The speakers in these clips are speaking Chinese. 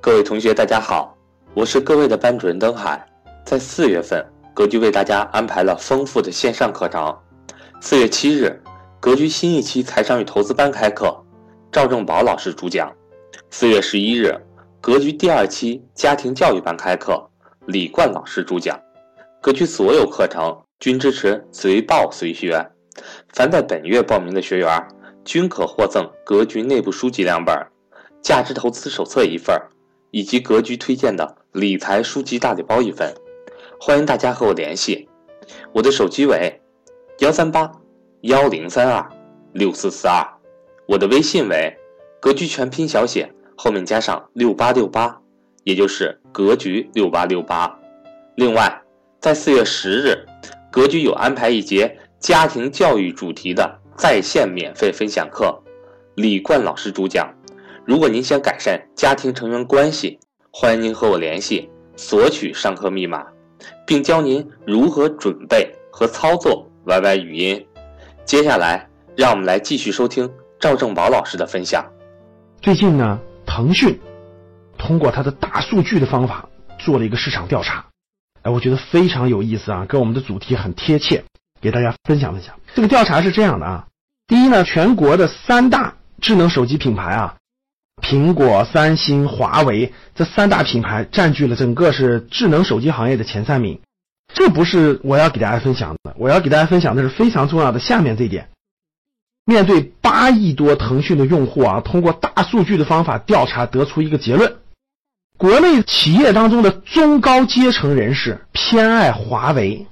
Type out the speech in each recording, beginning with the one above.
各位同学，大家好，我是各位的班主任登海。在四月份，格局为大家安排了丰富的线上课程。四月七日，格局新一期财商与投资班开课，赵正宝老师主讲。四月十一日，格局第二期家庭教育班开课，李冠老师主讲。格局所有课程均支持随报随学，凡在本月报名的学员均可获赠格局内部书籍两本、价值投资手册一份。以及格局推荐的理财书籍大礼包一份，欢迎大家和我联系，我的手机为幺三八幺零三二六四四二，我的微信为格局全拼小写后面加上六八六八，也就是格局六八六八。另外，在四月十日，格局有安排一节家庭教育主题的在线免费分享课，李冠老师主讲。如果您想改善家庭成员关系，欢迎您和我联系，索取上课密码，并教您如何准备和操作 YY 语音。接下来，让我们来继续收听赵正宝老师的分享。最近呢，腾讯通过它的大数据的方法做了一个市场调查，哎，我觉得非常有意思啊，跟我们的主题很贴切，给大家分享分享。这个调查是这样的啊，第一呢，全国的三大智能手机品牌啊。苹果、三星、华为这三大品牌占据了整个是智能手机行业的前三名。这不是我要给大家分享的，我要给大家分享的是非常重要的下面这一点。面对八亿多腾讯的用户啊，通过大数据的方法调查得出一个结论：国内企业当中的中高阶层人士偏爱华为，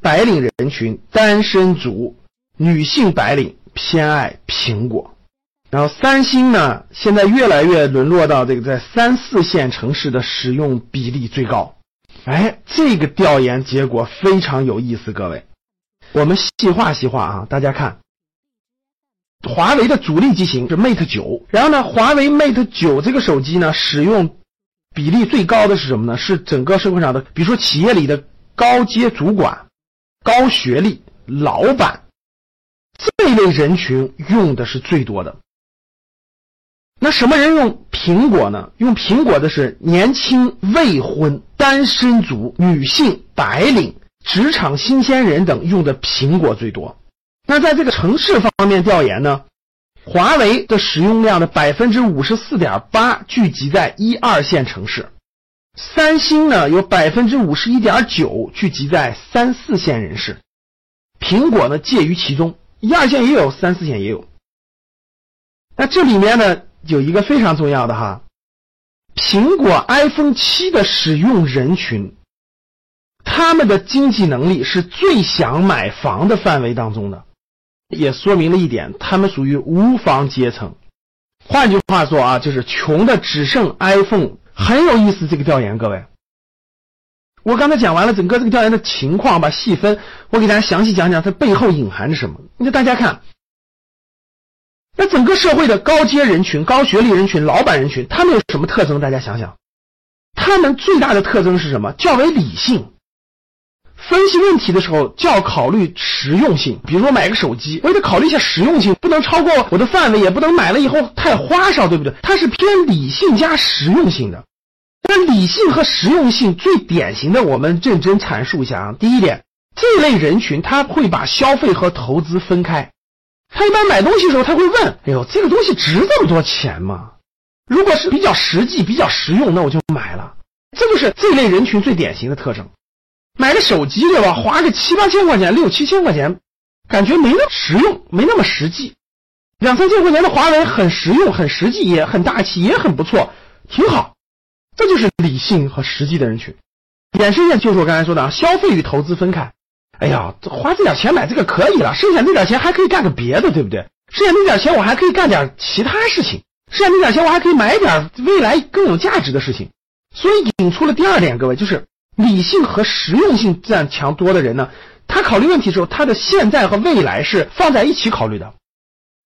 白领人群、单身族、女性白领偏爱苹果。然后三星呢，现在越来越沦落到这个在三四线城市的使用比例最高。哎，这个调研结果非常有意思，各位，我们细化细化啊，大家看，华为的主力机型是 Mate 九，然后呢，华为 Mate 九这个手机呢，使用比例最高的是什么呢？是整个社会上的，比如说企业里的高阶主管、高学历老板这一类人群用的是最多的。那什么人用苹果呢？用苹果的是年轻、未婚、单身族、女性、白领、职场新鲜人等用的苹果最多。那在这个城市方面调研呢？华为的使用量的百分之五十四点八聚集在一二线城市，三星呢有百分之五十一点九聚集在三四线人士，苹果呢介于其中，一二线也有，三四线也有。那这里面呢？有一个非常重要的哈，苹果 iPhone 七的使用人群，他们的经济能力是最想买房的范围当中的，也说明了一点，他们属于无房阶层。换句话说啊，就是穷的只剩 iPhone。很有意思，这个调研，各位，我刚才讲完了整个这个调研的情况，吧细分，我给大家详细讲讲它背后隐含着什么。那大家看。那整个社会的高阶人群、高学历人群、老板人群，他们有什么特征？大家想想，他们最大的特征是什么？较为理性，分析问题的时候较考虑实用性。比如说买个手机，我也得考虑一下实用性，不能超过我的范围，也不能买了以后太花哨，对不对？它是偏理性加实用性的。那理性和实用性最典型的，我们认真阐述一下啊。第一点，这类人群他会把消费和投资分开。他一般买东西的时候，他会问：“哎呦，这个东西值这么多钱吗？”如果是比较实际、比较实用，那我就买了。这就是这类人群最典型的特征。买个手机对吧？花个七八千块钱、六七千块钱，感觉没那么实用，没那么实际。两三千块钱的华为很实用、很实际，也很大气，也很不错，挺好。这就是理性和实际的人群。衍生线就是我刚才说的啊，消费与投资分开。哎呀，花这点钱买这个可以了，剩下那点钱还可以干个别的，对不对？剩下那点钱我还可以干点其他事情，剩下那点钱我还可以买点未来更有价值的事情。所以引出了第二点，各位就是理性和实用性占强多的人呢，他考虑问题的时候，他的现在和未来是放在一起考虑的。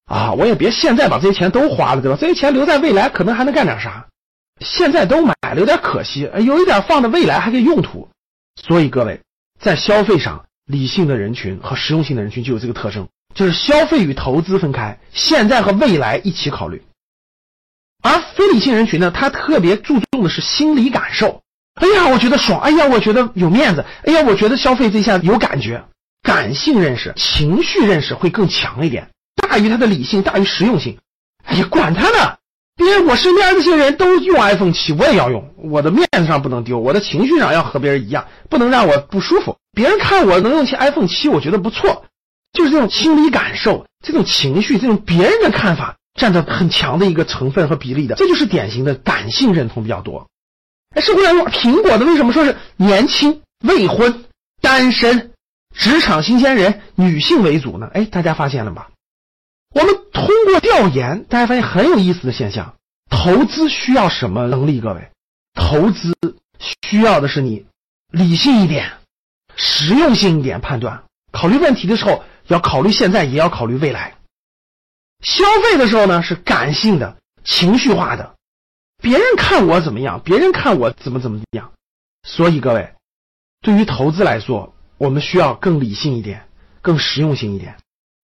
啊，我也别现在把这些钱都花了，对吧？这些钱留在未来可能还能干点啥？现在都买了有点可惜，有一点放在未来还可以用途。所以各位在消费上。理性的人群和实用性的人群就有这个特征，就是消费与投资分开，现在和未来一起考虑。而非理性人群呢，他特别注重的是心理感受。哎呀，我觉得爽，哎呀，我觉得有面子，哎呀，我觉得消费这下有感觉。感性认识、情绪认识会更强一点，大于他的理性，大于实用性。哎呀，管他呢！别人我身边这些人都用 iPhone 七，我也要用。我的面子上不能丢，我的情绪上要和别人一样，不能让我不舒服。别人看我能用起 iPhone 七，我觉得不错。就是这种心理感受、这种情绪、这种别人的看法占着很强的一个成分和比例的，这就是典型的感性认同比较多。哎，社会上用苹果的为什么说是年轻、未婚、单身？职场新鲜人，女性为主呢？哎，大家发现了吧？我们通过调研，大家发现很有意思的现象：投资需要什么能力？各位，投资需要的是你理性一点、实用性一点判断。考虑问题的时候，要考虑现在，也要考虑未来。消费的时候呢，是感性的、情绪化的。别人看我怎么样？别人看我怎么怎么样？所以各位，对于投资来说。我们需要更理性一点，更实用性一点，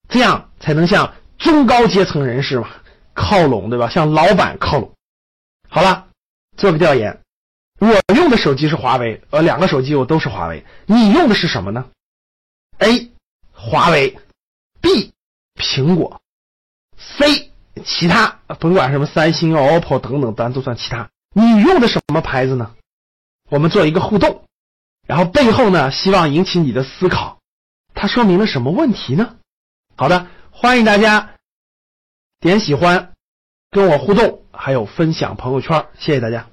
这样才能像中高阶层人士嘛靠拢，对吧？向老板靠拢。好了，做个调研，我用的手机是华为，呃，两个手机我都是华为。你用的是什么呢？A. 华为，B. 苹果，C. 其他，甭管什么三星、OPPO 等等，咱都算其他。你用的什么牌子呢？我们做一个互动。然后背后呢，希望引起你的思考，它说明了什么问题呢？好的，欢迎大家点喜欢，跟我互动，还有分享朋友圈，谢谢大家。